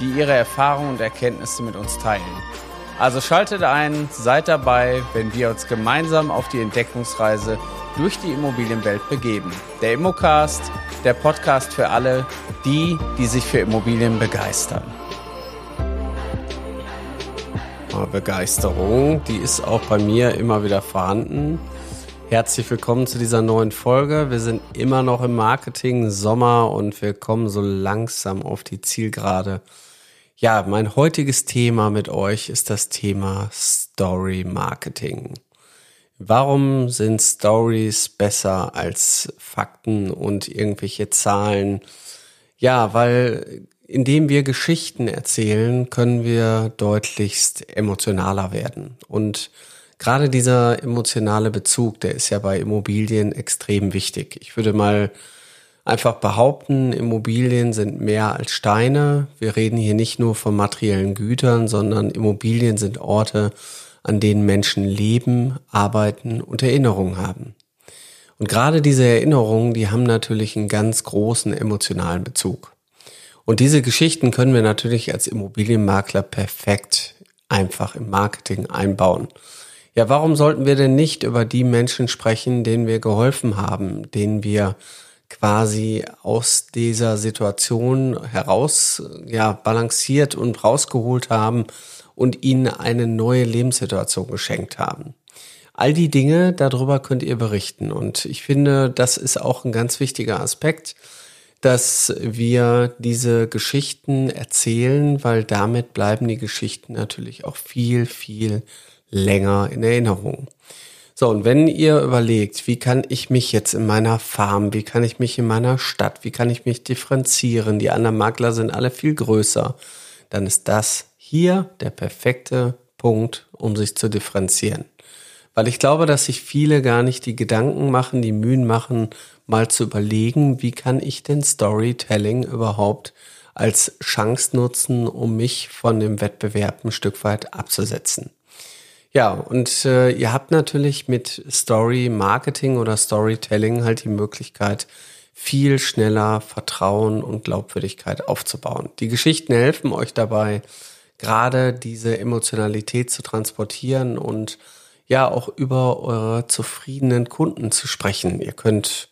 die ihre Erfahrungen und Erkenntnisse mit uns teilen. Also schaltet ein, seid dabei, wenn wir uns gemeinsam auf die Entdeckungsreise durch die Immobilienwelt begeben. Der Immocast, der Podcast für alle, die, die sich für Immobilien begeistern. Begeisterung, die ist auch bei mir immer wieder vorhanden. Herzlich willkommen zu dieser neuen Folge. Wir sind immer noch im Marketing Sommer und wir kommen so langsam auf die Zielgerade. Ja, mein heutiges Thema mit euch ist das Thema Story Marketing. Warum sind Stories besser als Fakten und irgendwelche Zahlen? Ja, weil indem wir Geschichten erzählen, können wir deutlichst emotionaler werden. Und gerade dieser emotionale Bezug, der ist ja bei Immobilien extrem wichtig. Ich würde mal einfach behaupten, Immobilien sind mehr als Steine. Wir reden hier nicht nur von materiellen Gütern, sondern Immobilien sind Orte, an denen Menschen leben, arbeiten und Erinnerungen haben. Und gerade diese Erinnerungen, die haben natürlich einen ganz großen emotionalen Bezug. Und diese Geschichten können wir natürlich als Immobilienmakler perfekt einfach im Marketing einbauen. Ja, warum sollten wir denn nicht über die Menschen sprechen, denen wir geholfen haben, denen wir quasi aus dieser Situation heraus, ja, balanciert und rausgeholt haben und ihnen eine neue Lebenssituation geschenkt haben. All die Dinge, darüber könnt ihr berichten. Und ich finde, das ist auch ein ganz wichtiger Aspekt, dass wir diese Geschichten erzählen, weil damit bleiben die Geschichten natürlich auch viel, viel länger in Erinnerung. So, und wenn ihr überlegt, wie kann ich mich jetzt in meiner Farm, wie kann ich mich in meiner Stadt, wie kann ich mich differenzieren, die anderen Makler sind alle viel größer, dann ist das hier der perfekte Punkt, um sich zu differenzieren. Weil ich glaube, dass sich viele gar nicht die Gedanken machen, die Mühen machen, mal zu überlegen, wie kann ich denn Storytelling überhaupt als Chance nutzen, um mich von dem Wettbewerb ein Stück weit abzusetzen. Ja, und äh, ihr habt natürlich mit Story Marketing oder Storytelling halt die Möglichkeit, viel schneller Vertrauen und Glaubwürdigkeit aufzubauen. Die Geschichten helfen euch dabei, gerade diese Emotionalität zu transportieren und ja auch über eure zufriedenen Kunden zu sprechen. Ihr könnt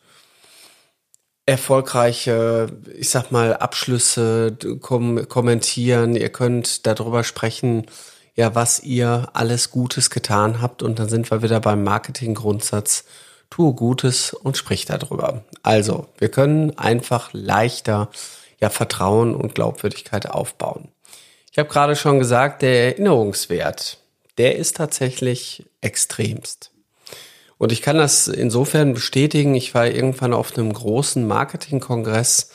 erfolgreiche, ich sag mal, Abschlüsse kom kommentieren. Ihr könnt darüber sprechen, ja, was ihr alles Gutes getan habt. Und dann sind wir wieder beim Marketinggrundsatz. Tue Gutes und sprich darüber. Also, wir können einfach leichter ja Vertrauen und Glaubwürdigkeit aufbauen. Ich habe gerade schon gesagt, der Erinnerungswert, der ist tatsächlich extremst. Und ich kann das insofern bestätigen. Ich war irgendwann auf einem großen Marketingkongress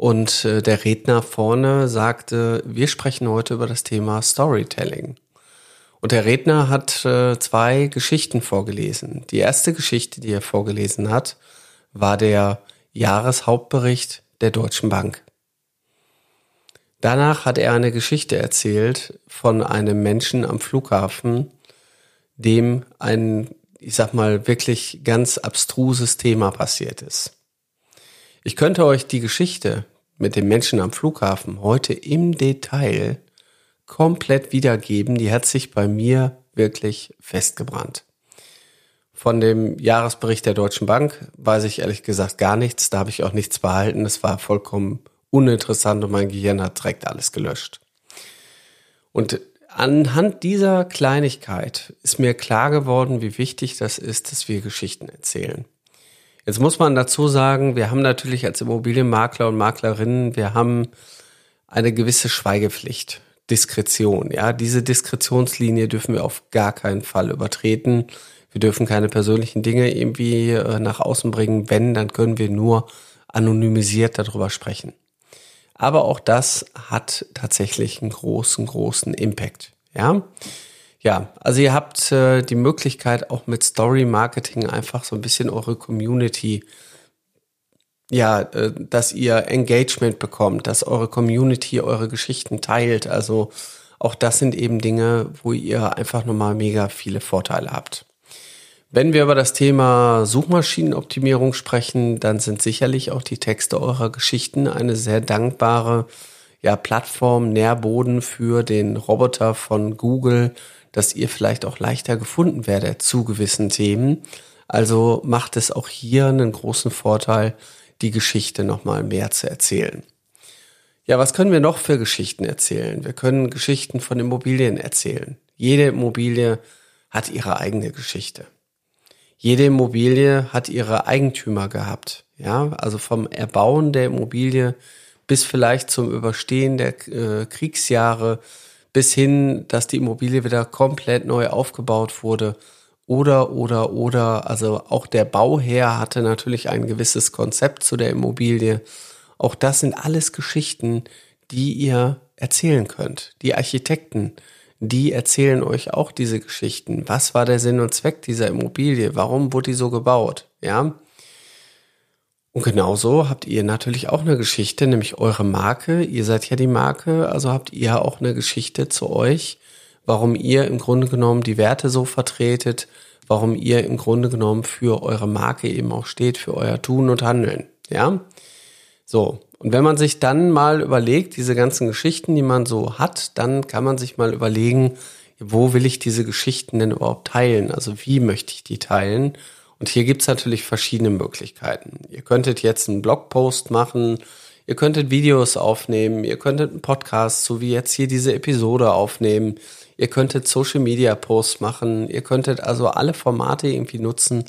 und äh, der Redner vorne sagte, wir sprechen heute über das Thema Storytelling. Und der Redner hat äh, zwei Geschichten vorgelesen. Die erste Geschichte, die er vorgelesen hat, war der Jahreshauptbericht der Deutschen Bank. Danach hat er eine Geschichte erzählt von einem Menschen am Flughafen, dem ein, ich sag mal, wirklich ganz abstruses Thema passiert ist. Ich könnte euch die Geschichte mit dem Menschen am Flughafen heute im Detail komplett wiedergeben. Die hat sich bei mir wirklich festgebrannt. Von dem Jahresbericht der Deutschen Bank weiß ich ehrlich gesagt gar nichts. Da habe ich auch nichts behalten. Es war vollkommen uninteressant und mein Gehirn hat direkt alles gelöscht. Und anhand dieser Kleinigkeit ist mir klar geworden, wie wichtig das ist, dass wir Geschichten erzählen. Jetzt muss man dazu sagen, wir haben natürlich als Immobilienmakler und Maklerinnen, wir haben eine gewisse Schweigepflicht, Diskretion. Ja, diese Diskretionslinie dürfen wir auf gar keinen Fall übertreten. Wir dürfen keine persönlichen Dinge irgendwie äh, nach außen bringen. Wenn, dann können wir nur anonymisiert darüber sprechen. Aber auch das hat tatsächlich einen großen, großen Impact. Ja, ja, also ihr habt äh, die Möglichkeit auch mit Story Marketing einfach so ein bisschen eure Community, ja, äh, dass ihr Engagement bekommt, dass eure Community eure Geschichten teilt. Also auch das sind eben Dinge, wo ihr einfach nochmal mega viele Vorteile habt. Wenn wir über das Thema Suchmaschinenoptimierung sprechen, dann sind sicherlich auch die Texte eurer Geschichten eine sehr dankbare ja, Plattform, Nährboden für den Roboter von Google, dass ihr vielleicht auch leichter gefunden werdet zu gewissen Themen. Also macht es auch hier einen großen Vorteil, die Geschichte nochmal mehr zu erzählen. Ja, was können wir noch für Geschichten erzählen? Wir können Geschichten von Immobilien erzählen. Jede Immobilie hat ihre eigene Geschichte. Jede Immobilie hat ihre Eigentümer gehabt. Ja, also vom Erbauen der Immobilie bis vielleicht zum Überstehen der äh, Kriegsjahre bis hin, dass die Immobilie wieder komplett neu aufgebaut wurde. Oder, oder, oder, also auch der Bauherr hatte natürlich ein gewisses Konzept zu der Immobilie. Auch das sind alles Geschichten, die ihr erzählen könnt. Die Architekten, die erzählen euch auch diese Geschichten. Was war der Sinn und Zweck dieser Immobilie? Warum wurde die so gebaut? Ja. Und genauso habt ihr natürlich auch eine Geschichte, nämlich eure Marke. Ihr seid ja die Marke, also habt ihr auch eine Geschichte zu euch, warum ihr im Grunde genommen die Werte so vertretet, warum ihr im Grunde genommen für eure Marke eben auch steht, für euer Tun und Handeln. Ja. So. Und wenn man sich dann mal überlegt, diese ganzen Geschichten, die man so hat, dann kann man sich mal überlegen, wo will ich diese Geschichten denn überhaupt teilen? Also wie möchte ich die teilen? Und hier gibt's natürlich verschiedene Möglichkeiten. Ihr könntet jetzt einen Blogpost machen, ihr könntet Videos aufnehmen, ihr könntet einen Podcast, so wie jetzt hier diese Episode aufnehmen, ihr könntet Social Media Posts machen, ihr könntet also alle Formate irgendwie nutzen,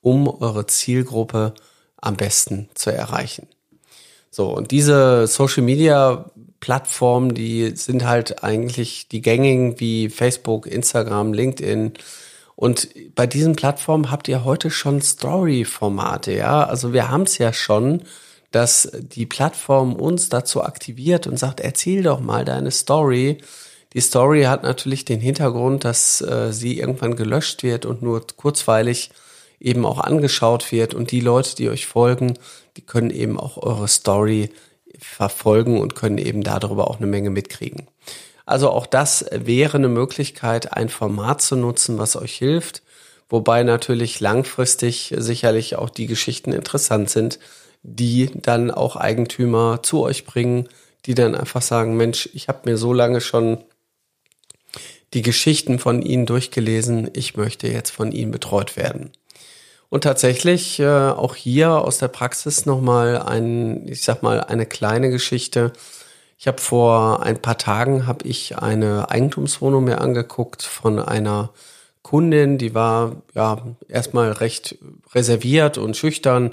um eure Zielgruppe am besten zu erreichen. So, und diese Social Media Plattformen, die sind halt eigentlich die gängigen wie Facebook, Instagram, LinkedIn. Und bei diesen Plattformen habt ihr heute schon Story-Formate, ja. Also wir haben es ja schon, dass die Plattform uns dazu aktiviert und sagt, erzähl doch mal deine Story. Die Story hat natürlich den Hintergrund, dass äh, sie irgendwann gelöscht wird und nur kurzweilig eben auch angeschaut wird und die Leute, die euch folgen, die können eben auch eure Story verfolgen und können eben darüber auch eine Menge mitkriegen. Also auch das wäre eine Möglichkeit, ein Format zu nutzen, was euch hilft, wobei natürlich langfristig sicherlich auch die Geschichten interessant sind, die dann auch Eigentümer zu euch bringen, die dann einfach sagen, Mensch, ich habe mir so lange schon die Geschichten von Ihnen durchgelesen, ich möchte jetzt von Ihnen betreut werden. Und tatsächlich äh, auch hier aus der Praxis nochmal ein, ich sag mal, eine kleine Geschichte. Ich habe vor ein paar Tagen habe ich eine Eigentumswohnung mir angeguckt von einer Kundin, die war ja erstmal recht reserviert und schüchtern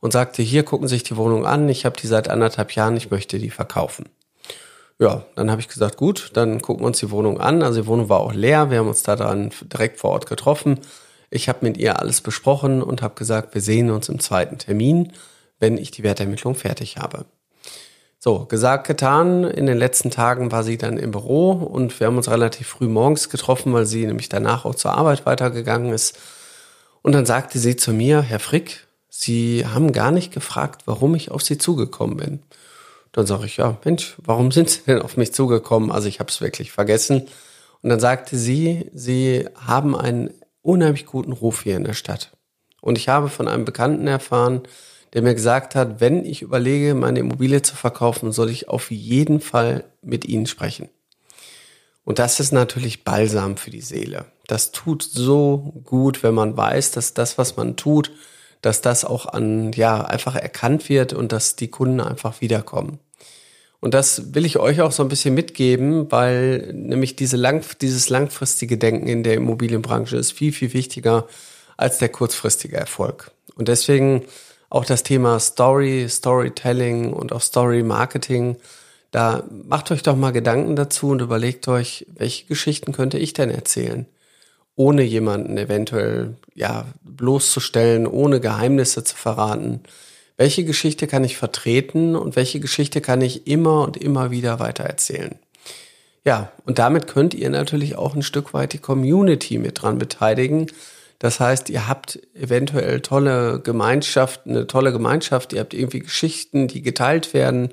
und sagte, hier gucken Sie sich die Wohnung an, ich habe die seit anderthalb Jahren, ich möchte die verkaufen. Ja, dann habe ich gesagt, gut, dann gucken wir uns die Wohnung an. Also die Wohnung war auch leer, wir haben uns da dann direkt vor Ort getroffen ich habe mit ihr alles besprochen und habe gesagt, wir sehen uns im zweiten Termin, wenn ich die Wertermittlung fertig habe. So, gesagt, getan. In den letzten Tagen war sie dann im Büro und wir haben uns relativ früh morgens getroffen, weil sie nämlich danach auch zur Arbeit weitergegangen ist. Und dann sagte sie zu mir, Herr Frick, Sie haben gar nicht gefragt, warum ich auf Sie zugekommen bin. Dann sage ich, ja, Mensch, warum sind Sie denn auf mich zugekommen? Also ich habe es wirklich vergessen. Und dann sagte sie, Sie haben einen unheimlich guten Ruf hier in der Stadt. Und ich habe von einem Bekannten erfahren, der mir gesagt hat, wenn ich überlege, meine Immobilie zu verkaufen, soll ich auf jeden Fall mit Ihnen sprechen. Und das ist natürlich Balsam für die Seele. Das tut so gut, wenn man weiß, dass das, was man tut, dass das auch an, ja, einfach erkannt wird und dass die Kunden einfach wiederkommen. Und das will ich euch auch so ein bisschen mitgeben, weil nämlich diese lang, dieses langfristige Denken in der Immobilienbranche ist viel, viel wichtiger als der kurzfristige Erfolg. Und deswegen auch das Thema Story, Storytelling und auch Story Marketing. Da macht euch doch mal Gedanken dazu und überlegt euch, welche Geschichten könnte ich denn erzählen? Ohne jemanden eventuell, ja, bloßzustellen, ohne Geheimnisse zu verraten Welche Geschichte kann ich vertreten und welche Geschichte kann ich immer und immer wieder weitererzählen? Ja, und damit könnt ihr natürlich auch ein Stück weit die Community mit dran beteiligen. Das heißt, ihr habt eventuell tolle Gemeinschaft, eine tolle Gemeinschaft, ihr habt irgendwie Geschichten, die geteilt werden.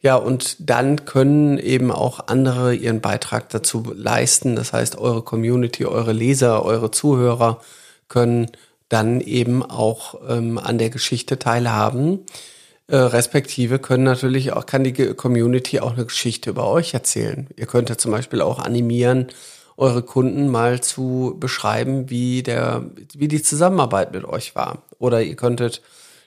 Ja, und dann können eben auch andere ihren Beitrag dazu leisten. Das heißt, eure Community, eure Leser, eure Zuhörer können dann eben auch ähm, an der Geschichte teilhaben. Äh, respektive können natürlich auch, kann die Community auch eine Geschichte über euch erzählen. Ihr könnt ja zum Beispiel auch animieren, eure Kunden mal zu beschreiben, wie der, wie die Zusammenarbeit mit euch war. Oder ihr könntet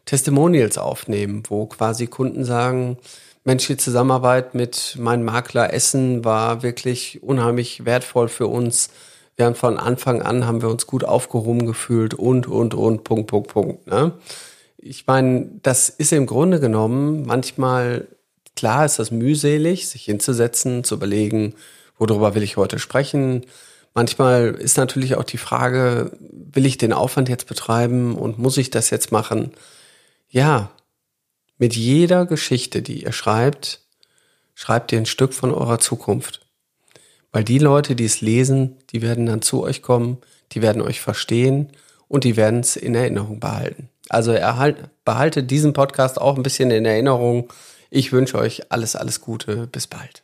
Testimonials aufnehmen, wo quasi Kunden sagen, Mensch, die Zusammenarbeit mit meinem Makler Essen war wirklich unheimlich wertvoll für uns. Wir haben von Anfang an haben wir uns gut aufgehoben gefühlt und, und, und, Punkt, Punkt, Punkt. Ne? Ich meine, das ist im Grunde genommen manchmal, klar ist das mühselig, sich hinzusetzen, zu überlegen, worüber will ich heute sprechen. Manchmal ist natürlich auch die Frage, will ich den Aufwand jetzt betreiben und muss ich das jetzt machen? Ja, mit jeder Geschichte, die ihr schreibt, schreibt ihr ein Stück von eurer Zukunft. Weil die Leute, die es lesen, die werden dann zu euch kommen, die werden euch verstehen und die werden es in Erinnerung behalten. Also erhalt, behaltet diesen Podcast auch ein bisschen in Erinnerung. Ich wünsche euch alles, alles Gute. Bis bald.